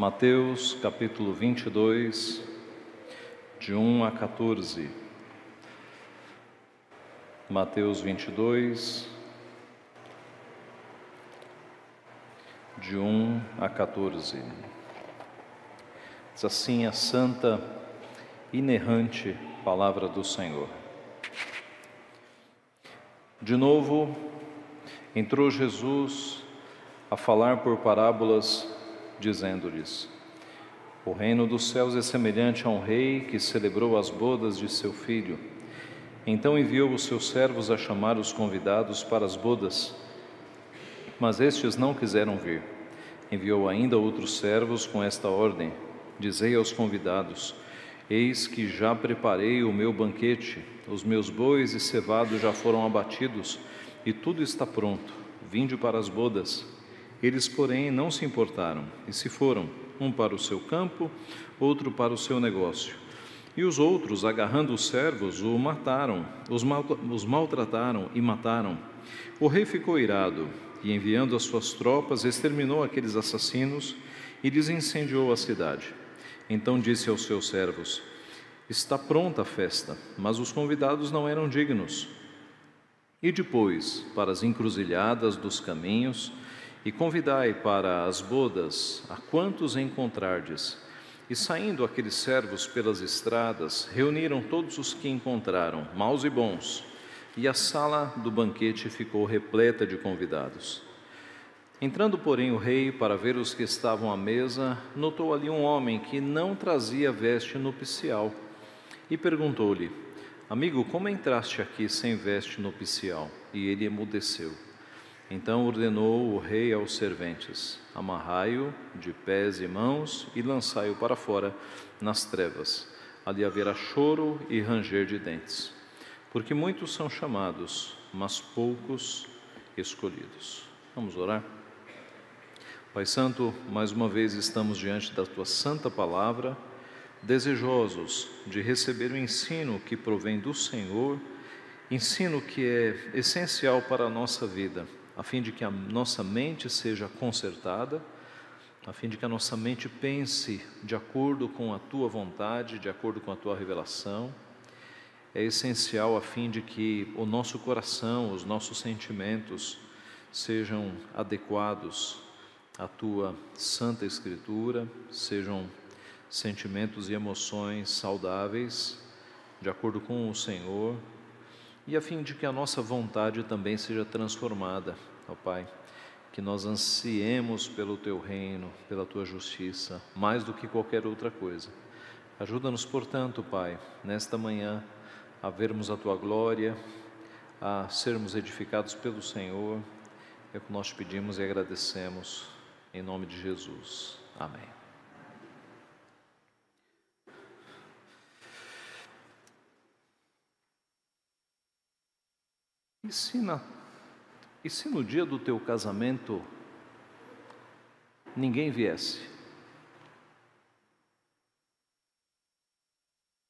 Mateus capítulo 22, de 1 a 14. Mateus 22, de 1 a 14. Diz assim a santa, inerrante palavra do Senhor. De novo, entrou Jesus a falar por parábolas dizendo-lhes: O reino dos céus é semelhante a um rei que celebrou as bodas de seu filho. Então enviou os seus servos a chamar os convidados para as bodas, mas estes não quiseram vir. Enviou ainda outros servos com esta ordem: Dizei aos convidados: Eis que já preparei o meu banquete, os meus bois e cevados já foram abatidos, e tudo está pronto. Vinde para as bodas. Eles, porém, não se importaram e se foram, um para o seu campo, outro para o seu negócio. E os outros, agarrando os servos, o mataram, os, mal, os maltrataram e mataram. O rei ficou irado e, enviando as suas tropas, exterminou aqueles assassinos e lhes incendiou a cidade. Então disse aos seus servos: Está pronta a festa, mas os convidados não eram dignos. E depois, para as encruzilhadas dos caminhos, e convidai para as bodas a quantos encontrardes. E saindo aqueles servos pelas estradas, reuniram todos os que encontraram, maus e bons, e a sala do banquete ficou repleta de convidados. Entrando, porém, o rei para ver os que estavam à mesa, notou ali um homem que não trazia veste nupcial e perguntou-lhe: Amigo, como entraste aqui sem veste nupcial? E ele emudeceu. Então ordenou o rei aos serventes: Amarrai-o de pés e mãos e lançai-o para fora nas trevas. Ali haverá choro e ranger de dentes. Porque muitos são chamados, mas poucos escolhidos. Vamos orar? Pai Santo, mais uma vez estamos diante da tua santa palavra, desejosos de receber o ensino que provém do Senhor, ensino que é essencial para a nossa vida a fim de que a nossa mente seja consertada, a fim de que a nossa mente pense de acordo com a tua vontade, de acordo com a tua revelação. É essencial a fim de que o nosso coração, os nossos sentimentos sejam adequados à tua santa escritura, sejam sentimentos e emoções saudáveis, de acordo com o Senhor, e a fim de que a nossa vontade também seja transformada ó Pai, que nós ansiemos pelo Teu reino, pela Tua justiça, mais do que qualquer outra coisa. Ajuda-nos, portanto, Pai, nesta manhã, a vermos a Tua glória, a sermos edificados pelo Senhor. É o que nós pedimos e agradecemos, em nome de Jesus. Amém. Ensina e se no dia do teu casamento ninguém viesse?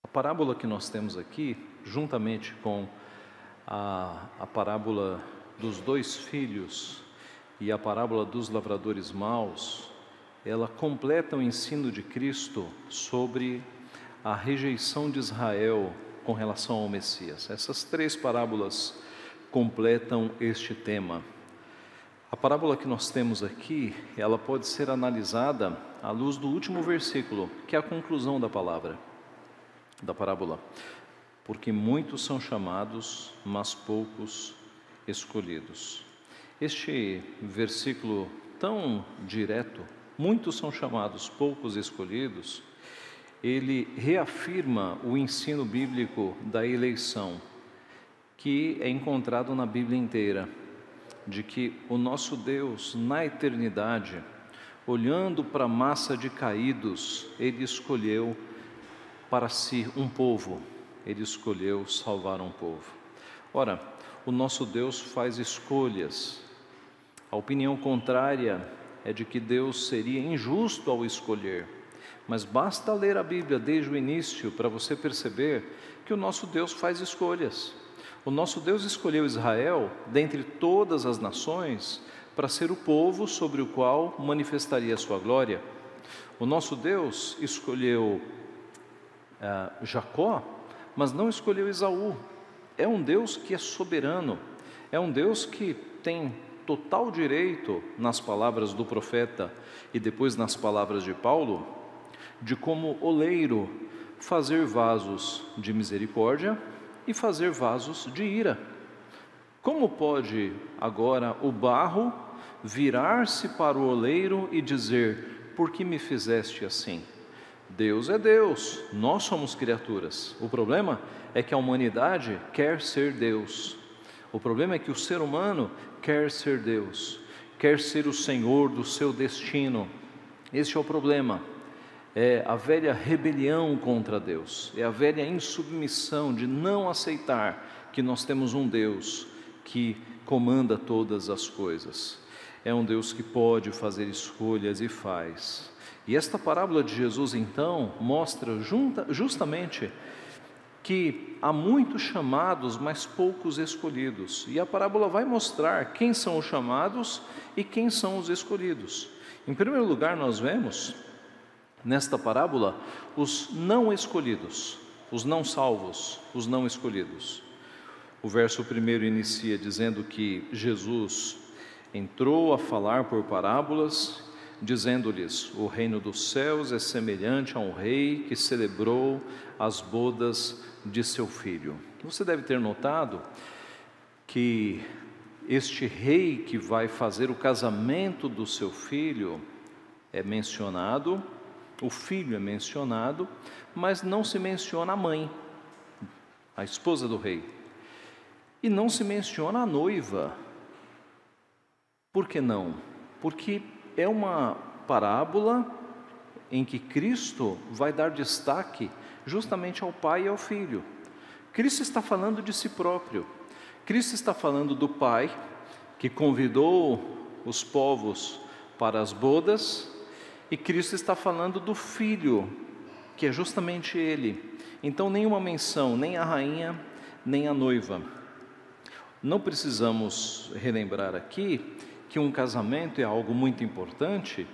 A parábola que nós temos aqui, juntamente com a, a parábola dos dois filhos e a parábola dos lavradores maus, ela completa o ensino de Cristo sobre a rejeição de Israel com relação ao Messias. Essas três parábolas completam este tema. A parábola que nós temos aqui, ela pode ser analisada à luz do último versículo, que é a conclusão da palavra, da parábola. Porque muitos são chamados, mas poucos escolhidos. Este versículo tão direto, muitos são chamados, poucos escolhidos, ele reafirma o ensino bíblico da eleição que é encontrado na Bíblia inteira, de que o nosso Deus, na eternidade, olhando para a massa de caídos, ele escolheu para si um povo, ele escolheu salvar um povo. Ora, o nosso Deus faz escolhas. A opinião contrária é de que Deus seria injusto ao escolher. Mas basta ler a Bíblia desde o início para você perceber que o nosso Deus faz escolhas. O nosso Deus escolheu Israel dentre todas as nações para ser o povo sobre o qual manifestaria a sua glória. O nosso Deus escolheu uh, Jacó, mas não escolheu Esaú. É um Deus que é soberano, é um Deus que tem total direito, nas palavras do profeta e depois nas palavras de Paulo, de como oleiro fazer vasos de misericórdia e fazer vasos de ira. Como pode agora o barro virar-se para o oleiro e dizer: Por que me fizeste assim? Deus é Deus, nós somos criaturas. O problema é que a humanidade quer ser Deus. O problema é que o ser humano quer ser Deus, quer ser o Senhor do seu destino. Este é o problema. É a velha rebelião contra Deus, é a velha insubmissão de não aceitar que nós temos um Deus que comanda todas as coisas. É um Deus que pode fazer escolhas e faz. E esta parábola de Jesus, então, mostra junta, justamente que há muitos chamados, mas poucos escolhidos. E a parábola vai mostrar quem são os chamados e quem são os escolhidos. Em primeiro lugar, nós vemos nesta parábola os não escolhidos, os não salvos, os não escolhidos. O verso primeiro inicia dizendo que Jesus entrou a falar por parábolas dizendo-lhes: O reino dos céus é semelhante a um rei que celebrou as bodas de seu filho. Você deve ter notado que este rei que vai fazer o casamento do seu filho é mencionado, o filho é mencionado, mas não se menciona a mãe, a esposa do rei. E não se menciona a noiva. Por que não? Porque é uma parábola em que Cristo vai dar destaque justamente ao Pai e ao Filho. Cristo está falando de si próprio. Cristo está falando do Pai que convidou os povos para as bodas, e Cristo está falando do Filho, que é justamente Ele. Então, nenhuma menção, nem a rainha, nem a noiva. Não precisamos relembrar aqui que um casamento é algo muito importante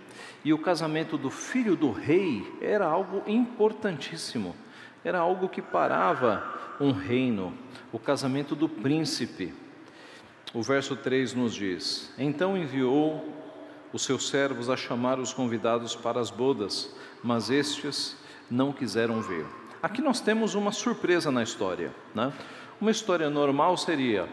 e o casamento do filho do rei era algo importantíssimo, era algo que parava um reino, o casamento do príncipe. O verso 3 nos diz: Então enviou os seus servos a chamar os convidados para as bodas, mas estes não quiseram ver. Aqui nós temos uma surpresa na história. Né? Uma história normal seria: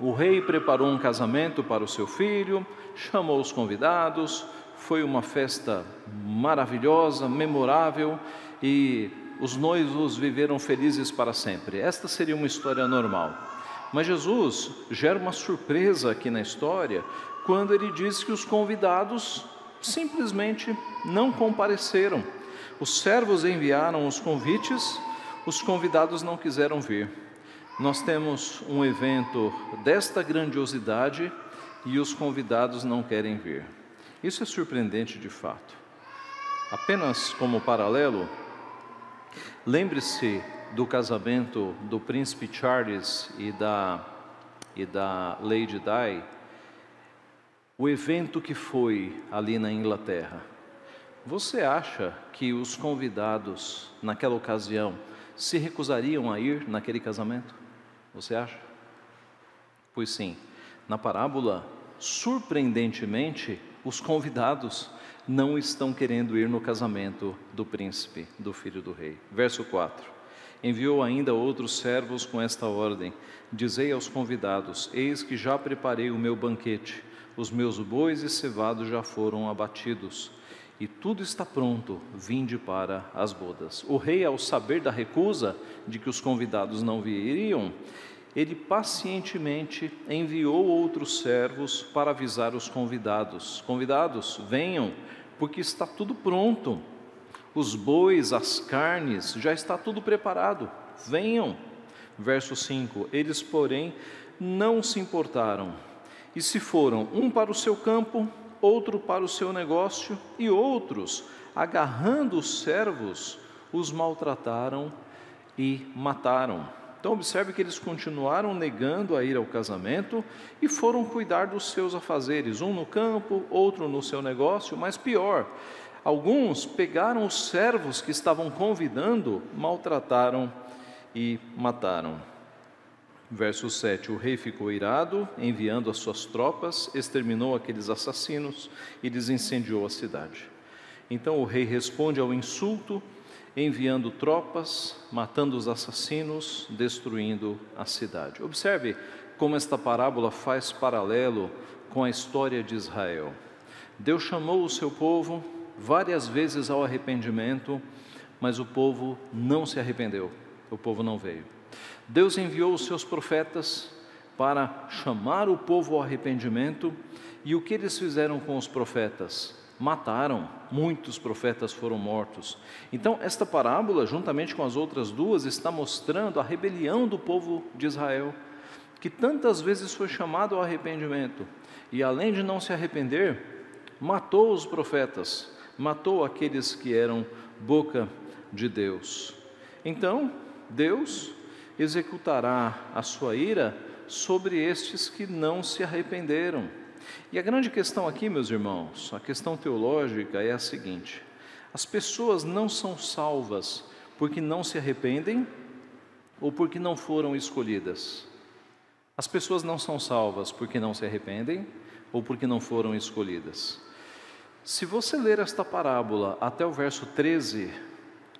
o rei preparou um casamento para o seu filho, chamou os convidados, foi uma festa maravilhosa, memorável e os noivos viveram felizes para sempre. Esta seria uma história normal. Mas Jesus gera uma surpresa aqui na história quando ele diz que os convidados simplesmente não compareceram. Os servos enviaram os convites, os convidados não quiseram vir nós temos um evento desta grandiosidade e os convidados não querem vir. Isso é surpreendente de fato. Apenas como paralelo, lembre-se do casamento do príncipe Charles e da, e da Lady Di, o evento que foi ali na Inglaterra. Você acha que os convidados naquela ocasião se recusariam a ir naquele casamento? Você acha? Pois sim, na parábola, surpreendentemente, os convidados não estão querendo ir no casamento do príncipe, do filho do rei. Verso 4: Enviou ainda outros servos com esta ordem: Dizei aos convidados: Eis que já preparei o meu banquete, os meus bois e cevados já foram abatidos, e tudo está pronto, vinde para as bodas. O rei, ao saber da recusa de que os convidados não viriam, ele pacientemente enviou outros servos para avisar os convidados: Convidados, venham, porque está tudo pronto. Os bois, as carnes, já está tudo preparado. Venham. Verso 5: Eles, porém, não se importaram. E se foram, um para o seu campo, outro para o seu negócio, e outros, agarrando os servos, os maltrataram e mataram. Então, observe que eles continuaram negando a ir ao casamento e foram cuidar dos seus afazeres, um no campo, outro no seu negócio, mas pior, Alguns pegaram os servos que estavam convidando, maltrataram e mataram. Verso 7: O rei ficou irado, enviando as suas tropas, exterminou aqueles assassinos e lhes incendiou a cidade. Então o rei responde ao insulto, enviando tropas, matando os assassinos, destruindo a cidade. Observe como esta parábola faz paralelo com a história de Israel. Deus chamou o seu povo várias vezes ao arrependimento, mas o povo não se arrependeu, o povo não veio. Deus enviou os seus profetas para chamar o povo ao arrependimento, e o que eles fizeram com os profetas? Mataram, muitos profetas foram mortos. Então, esta parábola, juntamente com as outras duas, está mostrando a rebelião do povo de Israel, que tantas vezes foi chamado ao arrependimento, e além de não se arrepender, matou os profetas, matou aqueles que eram boca de Deus. Então, Deus executará a sua ira sobre estes que não se arrependeram. E a grande questão aqui, meus irmãos, a questão teológica é a seguinte: as pessoas não são salvas porque não se arrependem ou porque não foram escolhidas. As pessoas não são salvas porque não se arrependem ou porque não foram escolhidas. Se você ler esta parábola até o verso 13,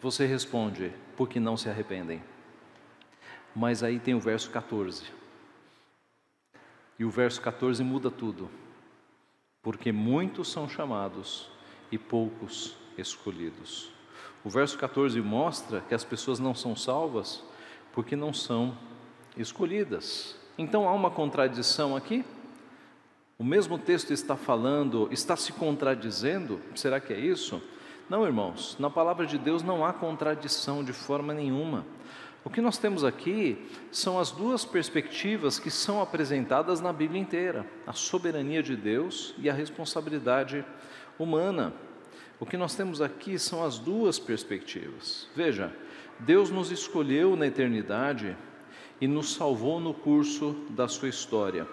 você responde: porque não se arrependem. Mas aí tem o verso 14. E o verso 14 muda tudo. Porque muitos são chamados e poucos escolhidos. O verso 14 mostra que as pessoas não são salvas porque não são escolhidas. Então há uma contradição aqui? O mesmo texto está falando, está se contradizendo? Será que é isso? Não, irmãos, na palavra de Deus não há contradição de forma nenhuma. O que nós temos aqui são as duas perspectivas que são apresentadas na Bíblia inteira: a soberania de Deus e a responsabilidade humana. O que nós temos aqui são as duas perspectivas. Veja, Deus nos escolheu na eternidade e nos salvou no curso da sua história.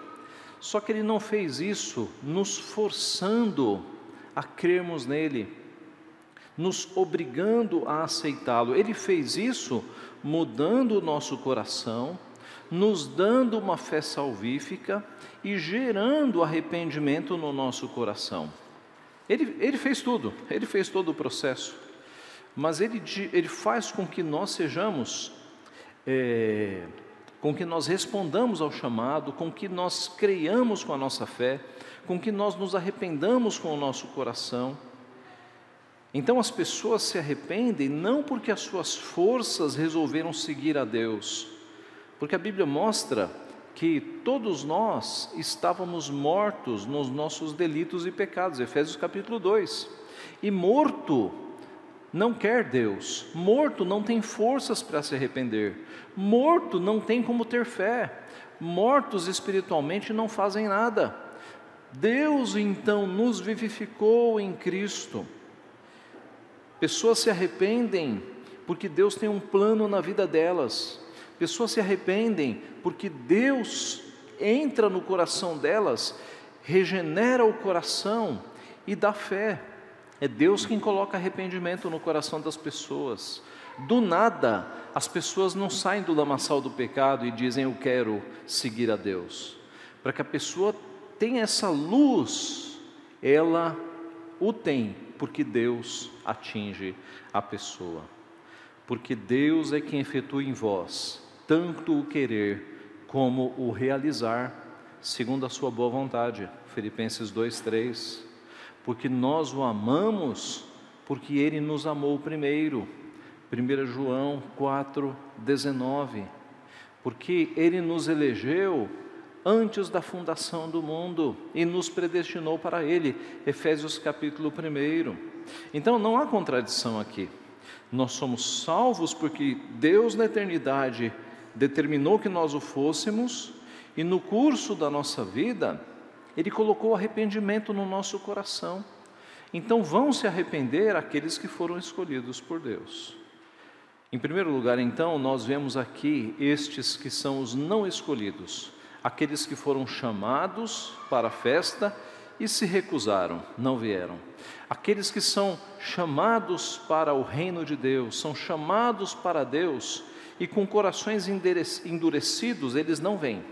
Só que Ele não fez isso nos forçando a crermos nele, nos obrigando a aceitá-lo. Ele fez isso mudando o nosso coração, nos dando uma fé salvífica e gerando arrependimento no nosso coração. Ele, ele fez tudo, ele fez todo o processo, mas ele, ele faz com que nós sejamos, é, com que nós respondamos ao chamado, com que nós creiamos com a nossa fé, com que nós nos arrependamos com o nosso coração então as pessoas se arrependem não porque as suas forças resolveram seguir a Deus, porque a Bíblia mostra que todos nós estávamos mortos nos nossos delitos e pecados, Efésios capítulo 2. E morto não quer Deus, morto não tem forças para se arrepender, morto não tem como ter fé, mortos espiritualmente não fazem nada. Deus então nos vivificou em Cristo Pessoas se arrependem porque Deus tem um plano na vida delas. Pessoas se arrependem porque Deus entra no coração delas, regenera o coração e dá fé. É Deus quem coloca arrependimento no coração das pessoas. Do nada, as pessoas não saem do lamaçal do pecado e dizem eu quero seguir a Deus. Para que a pessoa tenha essa luz, ela o tem porque Deus atinge a pessoa. Porque Deus é quem efetua em vós tanto o querer como o realizar, segundo a sua boa vontade. Filipenses 2:3. Porque nós o amamos, porque ele nos amou primeiro. 1 João 4:19. Porque ele nos elegeu antes da fundação do mundo e nos predestinou para ele. Efésios capítulo 1. Então não há contradição aqui. Nós somos salvos porque Deus na eternidade determinou que nós o fôssemos e no curso da nossa vida ele colocou arrependimento no nosso coração. Então vão se arrepender aqueles que foram escolhidos por Deus. Em primeiro lugar, então, nós vemos aqui estes que são os não escolhidos aqueles que foram chamados para a festa e se recusaram, não vieram. Aqueles que são chamados para o reino de Deus, são chamados para Deus e com corações endurecidos, eles não vêm.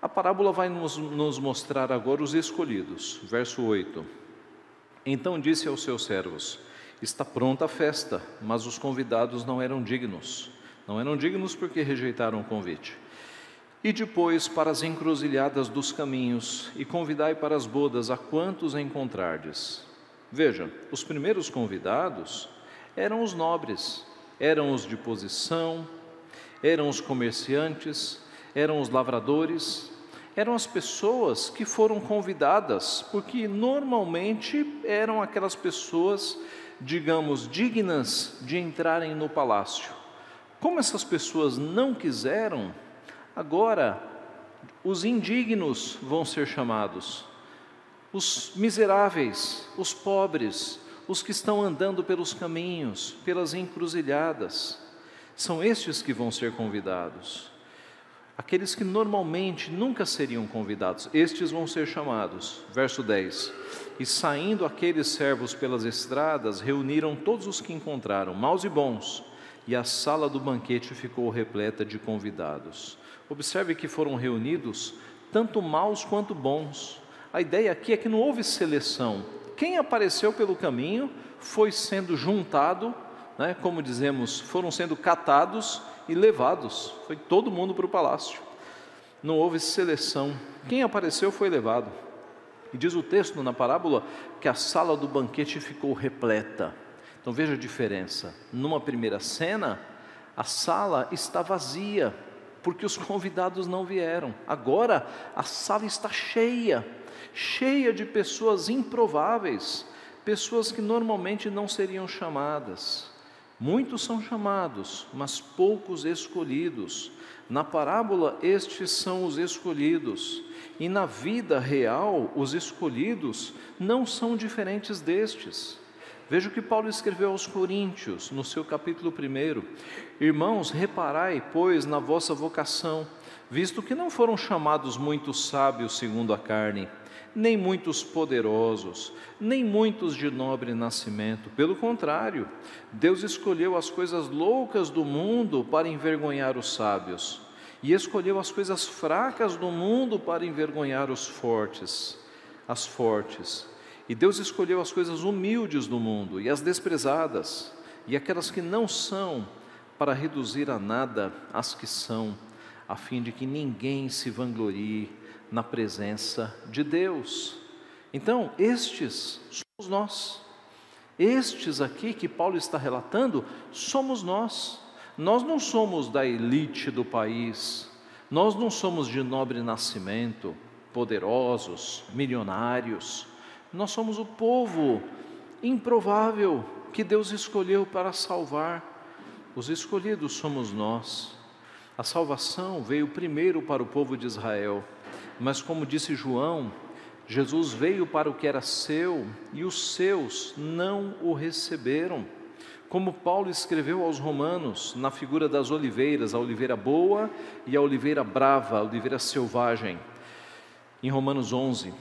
A parábola vai nos, nos mostrar agora os escolhidos. Verso 8. Então disse aos seus servos: Está pronta a festa, mas os convidados não eram dignos. Não eram dignos porque rejeitaram o convite. E depois para as encruzilhadas dos caminhos, e convidai para as bodas a quantos encontrardes. Veja, os primeiros convidados eram os nobres, eram os de posição, eram os comerciantes, eram os lavradores, eram as pessoas que foram convidadas, porque normalmente eram aquelas pessoas, digamos, dignas de entrarem no palácio. Como essas pessoas não quiseram, Agora, os indignos vão ser chamados, os miseráveis, os pobres, os que estão andando pelos caminhos, pelas encruzilhadas, são estes que vão ser convidados. Aqueles que normalmente nunca seriam convidados, estes vão ser chamados. Verso 10: E saindo aqueles servos pelas estradas, reuniram todos os que encontraram, maus e bons, e a sala do banquete ficou repleta de convidados. Observe que foram reunidos tanto maus quanto bons. A ideia aqui é que não houve seleção. Quem apareceu pelo caminho foi sendo juntado, né, como dizemos, foram sendo catados e levados. Foi todo mundo para o palácio. Não houve seleção. Quem apareceu foi levado. E diz o texto na parábola que a sala do banquete ficou repleta. Então veja a diferença. Numa primeira cena, a sala está vazia porque os convidados não vieram. Agora a sala está cheia, cheia de pessoas improváveis, pessoas que normalmente não seriam chamadas. Muitos são chamados, mas poucos escolhidos. Na parábola, estes são os escolhidos, e na vida real, os escolhidos não são diferentes destes. Veja o que Paulo escreveu aos Coríntios, no seu capítulo 1. Irmãos, reparai, pois, na vossa vocação, visto que não foram chamados muitos sábios segundo a carne, nem muitos poderosos, nem muitos de nobre nascimento. Pelo contrário, Deus escolheu as coisas loucas do mundo para envergonhar os sábios, e escolheu as coisas fracas do mundo para envergonhar os fortes, as fortes. E Deus escolheu as coisas humildes do mundo e as desprezadas, e aquelas que não são, para reduzir a nada as que são, a fim de que ninguém se vanglorie na presença de Deus. Então, estes somos nós. Estes aqui que Paulo está relatando, somos nós. Nós não somos da elite do país, nós não somos de nobre nascimento, poderosos, milionários nós somos o povo improvável que Deus escolheu para salvar. Os escolhidos somos nós. A salvação veio primeiro para o povo de Israel, mas como disse João, Jesus veio para o que era seu e os seus não o receberam. Como Paulo escreveu aos Romanos, na figura das oliveiras, a oliveira boa e a oliveira brava, a oliveira selvagem. Em Romanos 11,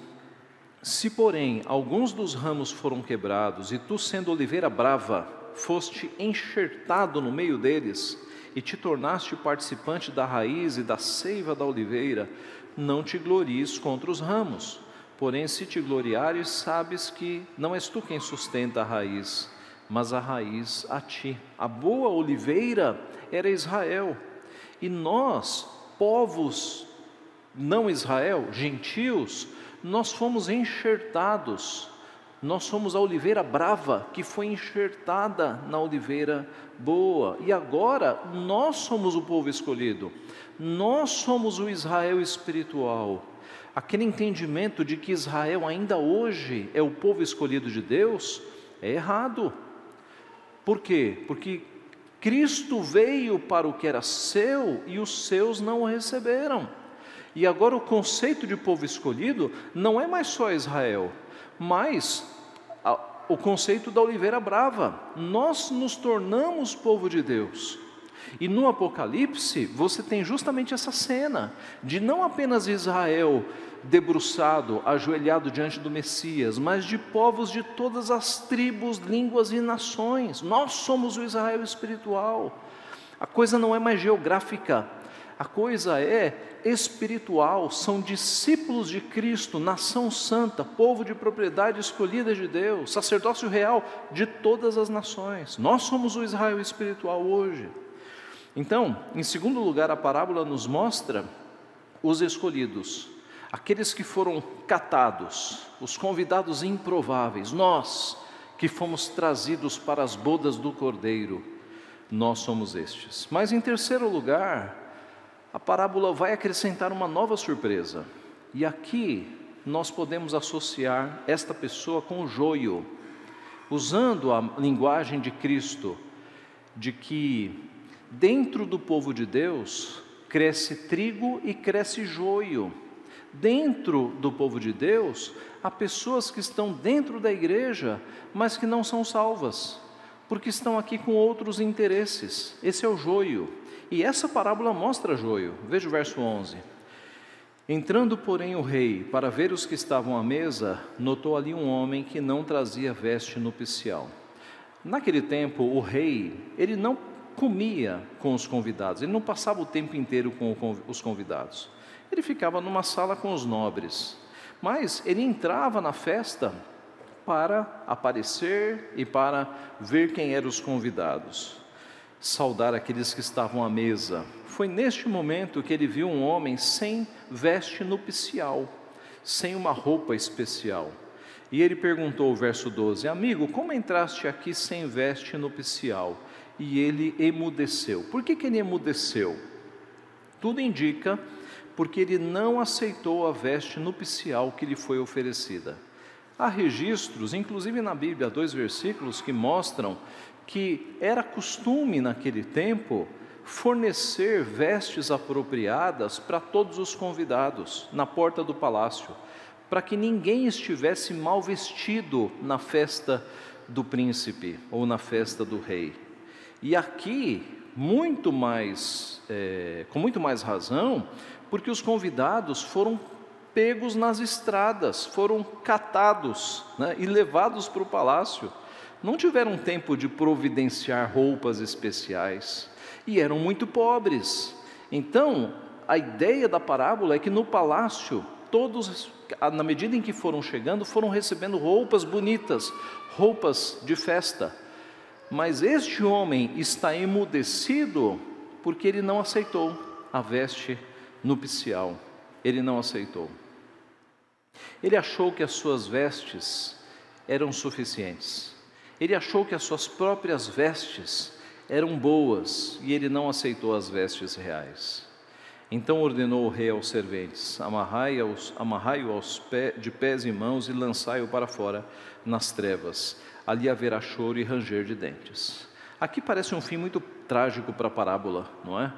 se, porém, alguns dos ramos foram quebrados, e tu, sendo oliveira brava, foste enxertado no meio deles, e te tornaste participante da raiz e da seiva da oliveira, não te glories contra os ramos. Porém, se te gloriares, sabes que não és tu quem sustenta a raiz, mas a raiz a ti. A boa oliveira era Israel, e nós, povos não Israel, gentios, nós fomos enxertados, nós somos a oliveira brava que foi enxertada na oliveira boa, e agora nós somos o povo escolhido, nós somos o Israel espiritual. Aquele entendimento de que Israel ainda hoje é o povo escolhido de Deus é errado. Por quê? Porque Cristo veio para o que era seu e os seus não o receberam. E agora o conceito de povo escolhido não é mais só Israel, mas o conceito da oliveira brava. Nós nos tornamos povo de Deus. E no Apocalipse, você tem justamente essa cena de não apenas Israel debruçado, ajoelhado diante do Messias, mas de povos de todas as tribos, línguas e nações. Nós somos o Israel espiritual. A coisa não é mais geográfica, a coisa é espiritual, são discípulos de Cristo, nação santa, povo de propriedade escolhida de Deus, sacerdócio real de todas as nações. Nós somos o Israel espiritual hoje. Então, em segundo lugar, a parábola nos mostra os escolhidos, aqueles que foram catados, os convidados improváveis, nós que fomos trazidos para as bodas do Cordeiro, nós somos estes. Mas em terceiro lugar, a parábola vai acrescentar uma nova surpresa. E aqui nós podemos associar esta pessoa com o joio, usando a linguagem de Cristo, de que dentro do povo de Deus cresce trigo e cresce joio. Dentro do povo de Deus, há pessoas que estão dentro da igreja, mas que não são salvas, porque estão aqui com outros interesses. Esse é o joio. E essa parábola mostra joio. Veja o verso 11. Entrando, porém, o rei para ver os que estavam à mesa, notou ali um homem que não trazia veste nupcial. Naquele tempo, o rei, ele não comia com os convidados, ele não passava o tempo inteiro com os convidados. Ele ficava numa sala com os nobres, mas ele entrava na festa para aparecer e para ver quem eram os convidados saudar aqueles que estavam à mesa. Foi neste momento que ele viu um homem sem veste nupcial, sem uma roupa especial. E ele perguntou, verso 12: Amigo, como entraste aqui sem veste nupcial? E ele emudeceu. Por que, que ele emudeceu? Tudo indica porque ele não aceitou a veste nupcial que lhe foi oferecida. Há registros, inclusive na Bíblia, dois versículos que mostram que era costume naquele tempo fornecer vestes apropriadas para todos os convidados na porta do palácio, para que ninguém estivesse mal vestido na festa do príncipe ou na festa do rei. E aqui, muito mais, é, com muito mais razão, porque os convidados foram pegos nas estradas, foram catados né, e levados para o palácio não tiveram tempo de providenciar roupas especiais e eram muito pobres. Então, a ideia da parábola é que no palácio, todos, na medida em que foram chegando, foram recebendo roupas bonitas, roupas de festa. Mas este homem está emudecido porque ele não aceitou a veste nupcial. Ele não aceitou. Ele achou que as suas vestes eram suficientes. Ele achou que as suas próprias vestes eram boas e ele não aceitou as vestes reais. Então ordenou o rei aos serventes: amarrai-o amarrai aos pé, de pés e mãos e lançai-o para fora nas trevas. Ali haverá choro e ranger de dentes. Aqui parece um fim muito trágico para a parábola, não é?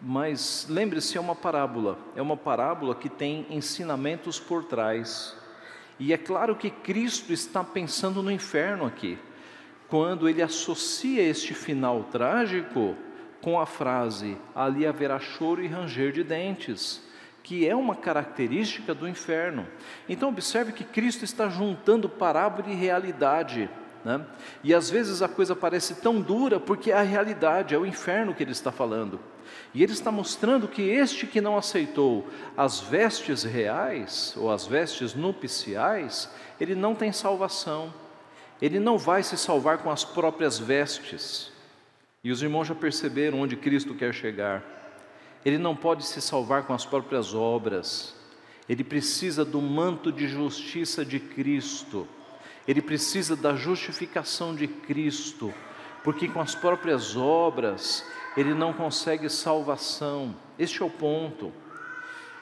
Mas lembre-se, é uma parábola, é uma parábola que tem ensinamentos por trás. E é claro que Cristo está pensando no inferno aqui, quando ele associa este final trágico com a frase: ali haverá choro e ranger de dentes, que é uma característica do inferno. Então, observe que Cristo está juntando parábola e realidade. Né? E às vezes a coisa parece tão dura porque é a realidade, é o inferno que ele está falando. E ele está mostrando que este que não aceitou as vestes reais, ou as vestes nupciais, ele não tem salvação. Ele não vai se salvar com as próprias vestes. E os irmãos já perceberam onde Cristo quer chegar. Ele não pode se salvar com as próprias obras. Ele precisa do manto de justiça de Cristo. Ele precisa da justificação de Cristo, porque com as próprias obras ele não consegue salvação. Este é o ponto.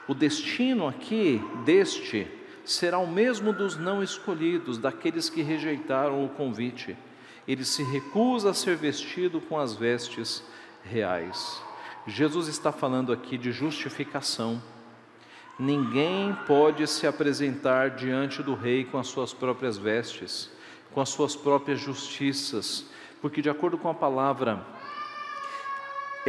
O destino aqui deste será o mesmo dos não escolhidos, daqueles que rejeitaram o convite. Ele se recusa a ser vestido com as vestes reais. Jesus está falando aqui de justificação. Ninguém pode se apresentar diante do rei com as suas próprias vestes, com as suas próprias justiças, porque, de acordo com a palavra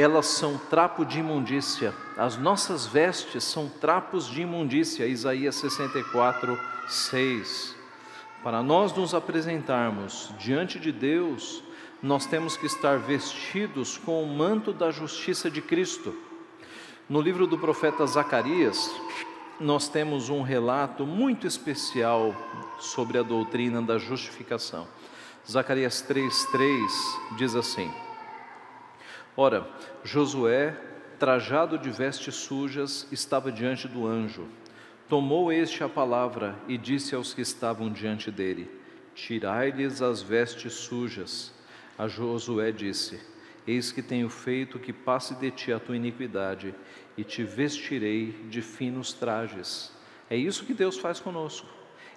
elas são trapo de imundícia. As nossas vestes são trapos de imundícia. Isaías 64, 6. Para nós nos apresentarmos diante de Deus, nós temos que estar vestidos com o manto da justiça de Cristo. No livro do profeta Zacarias, nós temos um relato muito especial sobre a doutrina da justificação. Zacarias 3,3 diz assim: Ora, Josué, trajado de vestes sujas, estava diante do anjo. Tomou este a palavra e disse aos que estavam diante dele: Tirai-lhes as vestes sujas. A Josué disse: Eis que tenho feito que passe de ti a tua iniquidade, e te vestirei de finos trajes. É isso que Deus faz conosco.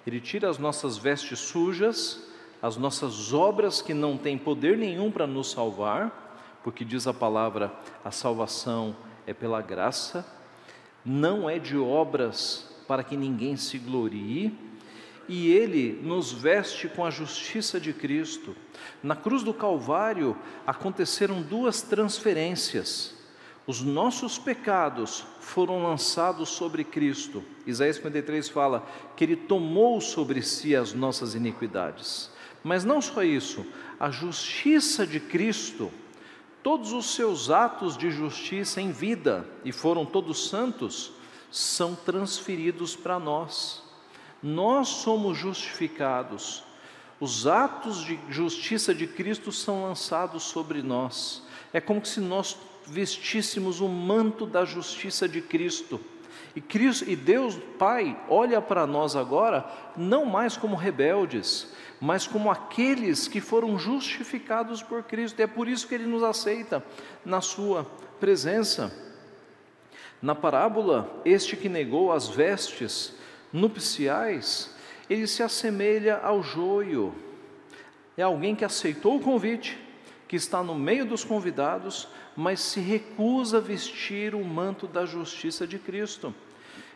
Ele tira as nossas vestes sujas, as nossas obras que não têm poder nenhum para nos salvar, porque diz a palavra: a salvação é pela graça, não é de obras para que ninguém se glorie e ele nos veste com a justiça de Cristo. Na cruz do Calvário aconteceram duas transferências. Os nossos pecados foram lançados sobre Cristo. Isaías 53 fala que ele tomou sobre si as nossas iniquidades. Mas não só isso, a justiça de Cristo, todos os seus atos de justiça em vida, e foram todos santos, são transferidos para nós nós somos justificados, os atos de justiça de Cristo são lançados sobre nós. É como se nós vestíssemos o manto da justiça de Cristo. E, Cristo, e Deus Pai olha para nós agora não mais como rebeldes, mas como aqueles que foram justificados por Cristo. E é por isso que Ele nos aceita na Sua presença. Na parábola, este que negou as vestes nupciais, ele se assemelha ao joio. É alguém que aceitou o convite, que está no meio dos convidados, mas se recusa a vestir o manto da justiça de Cristo.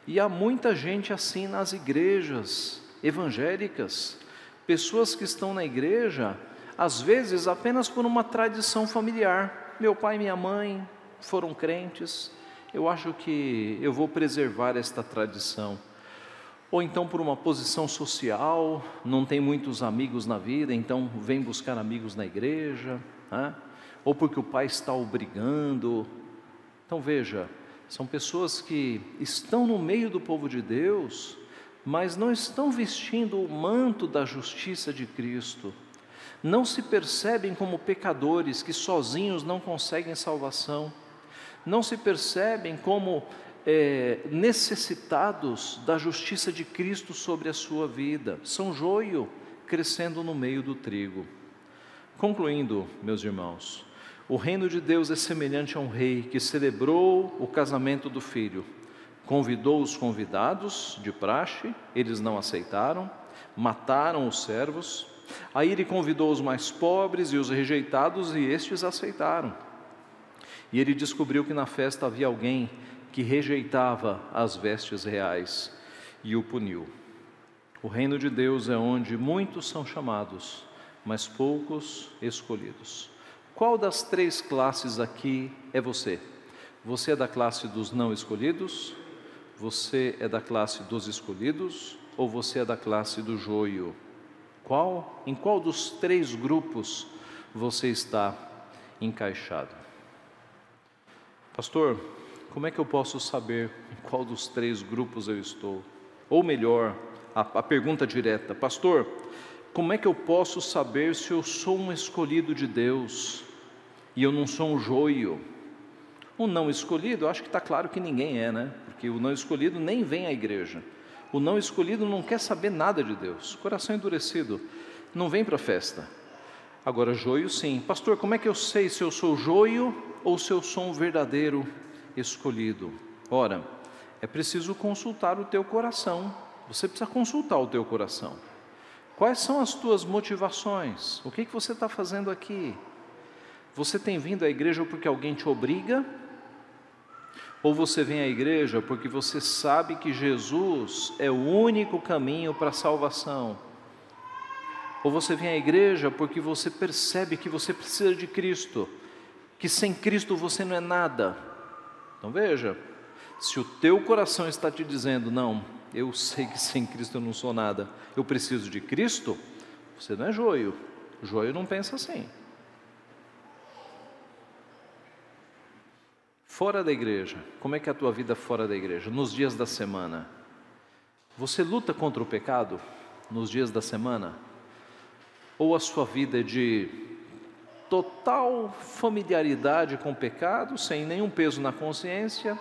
E há muita gente assim nas igrejas evangélicas, pessoas que estão na igreja, às vezes apenas por uma tradição familiar. Meu pai e minha mãe foram crentes, eu acho que eu vou preservar esta tradição ou então por uma posição social, não tem muitos amigos na vida, então vem buscar amigos na igreja, né? ou porque o pai está obrigando. Então veja, são pessoas que estão no meio do povo de Deus, mas não estão vestindo o manto da justiça de Cristo, não se percebem como pecadores que sozinhos não conseguem salvação, não se percebem como é, necessitados da justiça de Cristo sobre a sua vida, são joio crescendo no meio do trigo. Concluindo, meus irmãos, o reino de Deus é semelhante a um rei que celebrou o casamento do filho. Convidou os convidados de praxe, eles não aceitaram, mataram os servos. Aí ele convidou os mais pobres e os rejeitados, e estes aceitaram. E ele descobriu que na festa havia alguém que rejeitava as vestes reais e o puniu. O reino de Deus é onde muitos são chamados, mas poucos escolhidos. Qual das três classes aqui é você? Você é da classe dos não escolhidos? Você é da classe dos escolhidos? Ou você é da classe do joio? Qual? Em qual dos três grupos você está encaixado? Pastor, como é que eu posso saber em qual dos três grupos eu estou? Ou melhor, a, a pergunta direta, pastor, como é que eu posso saber se eu sou um escolhido de Deus e eu não sou um joio? O não escolhido, eu acho que está claro que ninguém é, né? Porque o não escolhido nem vem à igreja. O não escolhido não quer saber nada de Deus, coração endurecido, não vem para a festa. Agora, joio sim. Pastor, como é que eu sei se eu sou joio ou se eu sou um verdadeiro escolhido. Ora, é preciso consultar o teu coração. Você precisa consultar o teu coração. Quais são as tuas motivações? O que, que você está fazendo aqui? Você tem vindo à igreja porque alguém te obriga? Ou você vem à igreja porque você sabe que Jesus é o único caminho para a salvação? Ou você vem à igreja porque você percebe que você precisa de Cristo que sem Cristo você não é nada. Então veja, se o teu coração está te dizendo, não, eu sei que sem Cristo eu não sou nada, eu preciso de Cristo, você não é joio. Joio não pensa assim. Fora da igreja, como é que é a tua vida fora da igreja? Nos dias da semana. Você luta contra o pecado nos dias da semana? Ou a sua vida é de total familiaridade com o pecado, sem nenhum peso na consciência,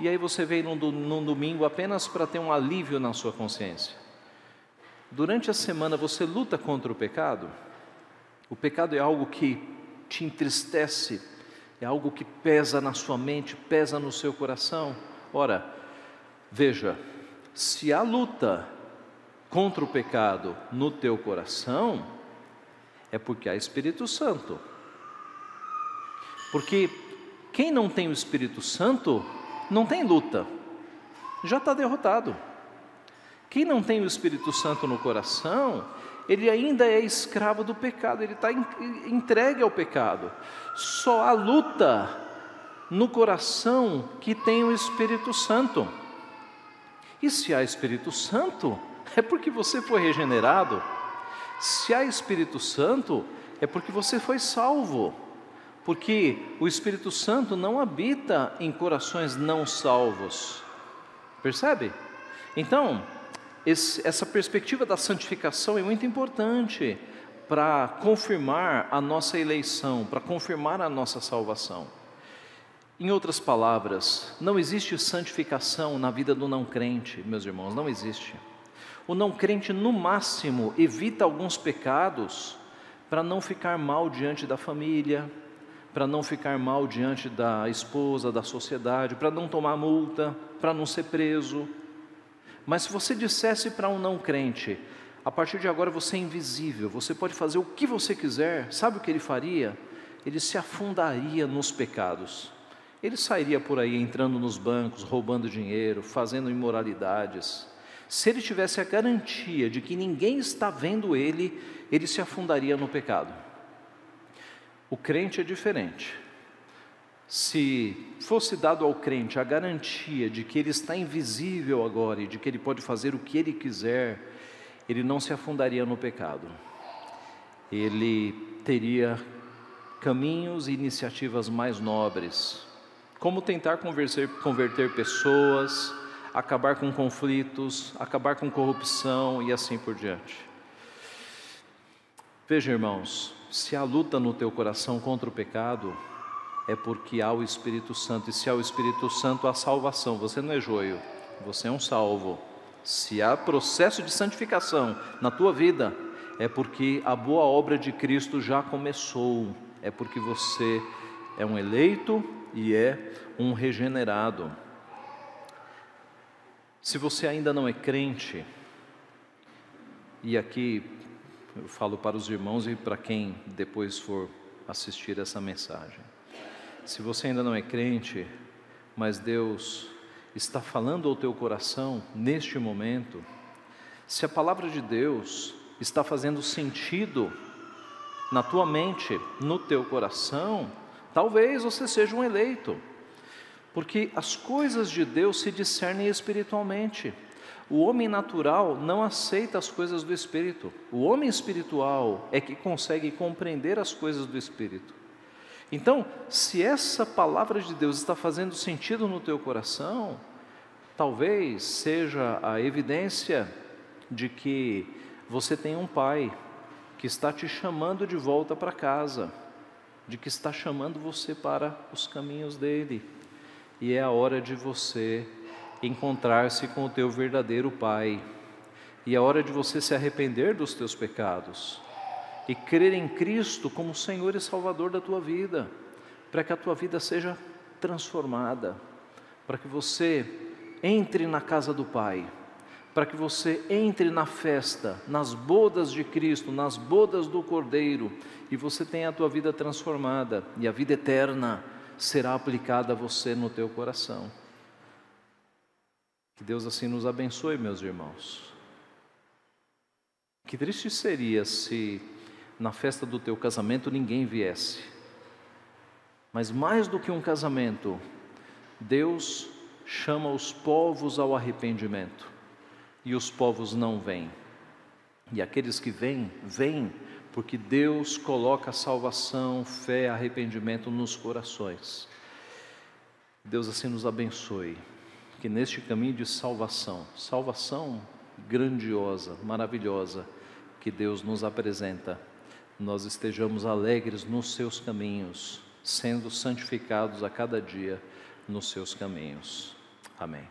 e aí você vem num, num domingo apenas para ter um alívio na sua consciência? Durante a semana você luta contra o pecado? O pecado é algo que te entristece, é algo que pesa na sua mente, pesa no seu coração. Ora, veja, se há luta contra o pecado no teu coração, é porque há Espírito Santo. Porque quem não tem o Espírito Santo não tem luta, já está derrotado. Quem não tem o Espírito Santo no coração, ele ainda é escravo do pecado, ele está entregue ao pecado. Só há luta no coração que tem o Espírito Santo. E se há Espírito Santo, é porque você foi regenerado. Se há Espírito Santo, é porque você foi salvo. Porque o Espírito Santo não habita em corações não salvos. Percebe? Então, esse, essa perspectiva da santificação é muito importante para confirmar a nossa eleição, para confirmar a nossa salvação. Em outras palavras, não existe santificação na vida do não crente, meus irmãos, não existe. O não crente, no máximo, evita alguns pecados para não ficar mal diante da família, para não ficar mal diante da esposa, da sociedade, para não tomar multa, para não ser preso. Mas se você dissesse para um não crente, a partir de agora você é invisível, você pode fazer o que você quiser, sabe o que ele faria? Ele se afundaria nos pecados. Ele sairia por aí entrando nos bancos, roubando dinheiro, fazendo imoralidades. Se ele tivesse a garantia de que ninguém está vendo ele, ele se afundaria no pecado. O crente é diferente. Se fosse dado ao crente a garantia de que ele está invisível agora e de que ele pode fazer o que ele quiser, ele não se afundaria no pecado. Ele teria caminhos e iniciativas mais nobres, como tentar converter, converter pessoas, acabar com conflitos, acabar com corrupção e assim por diante. Veja, irmãos, se há luta no teu coração contra o pecado, é porque há o Espírito Santo, e se há o Espírito Santo, há salvação. Você não é joio, você é um salvo. Se há processo de santificação na tua vida, é porque a boa obra de Cristo já começou, é porque você é um eleito e é um regenerado. Se você ainda não é crente, e aqui eu falo para os irmãos e para quem depois for assistir essa mensagem. Se você ainda não é crente, mas Deus está falando ao teu coração neste momento, se a palavra de Deus está fazendo sentido na tua mente, no teu coração, talvez você seja um eleito, porque as coisas de Deus se discernem espiritualmente. O homem natural não aceita as coisas do espírito. O homem espiritual é que consegue compreender as coisas do espírito. Então, se essa palavra de Deus está fazendo sentido no teu coração, talvez seja a evidência de que você tem um pai que está te chamando de volta para casa, de que está chamando você para os caminhos dele. E é a hora de você encontrar-se com o teu verdadeiro pai. E é hora de você se arrepender dos teus pecados e crer em Cristo como Senhor e Salvador da tua vida, para que a tua vida seja transformada, para que você entre na casa do Pai, para que você entre na festa, nas bodas de Cristo, nas bodas do Cordeiro, e você tenha a tua vida transformada e a vida eterna será aplicada a você no teu coração. Que Deus assim nos abençoe, meus irmãos. Que triste seria se na festa do teu casamento ninguém viesse. Mas mais do que um casamento, Deus chama os povos ao arrependimento e os povos não vêm. E aqueles que vêm, vêm porque Deus coloca salvação, fé, arrependimento nos corações. Deus assim nos abençoe, que neste caminho de salvação, salvação grandiosa, maravilhosa, que Deus nos apresenta, nós estejamos alegres nos seus caminhos, sendo santificados a cada dia nos seus caminhos. Amém.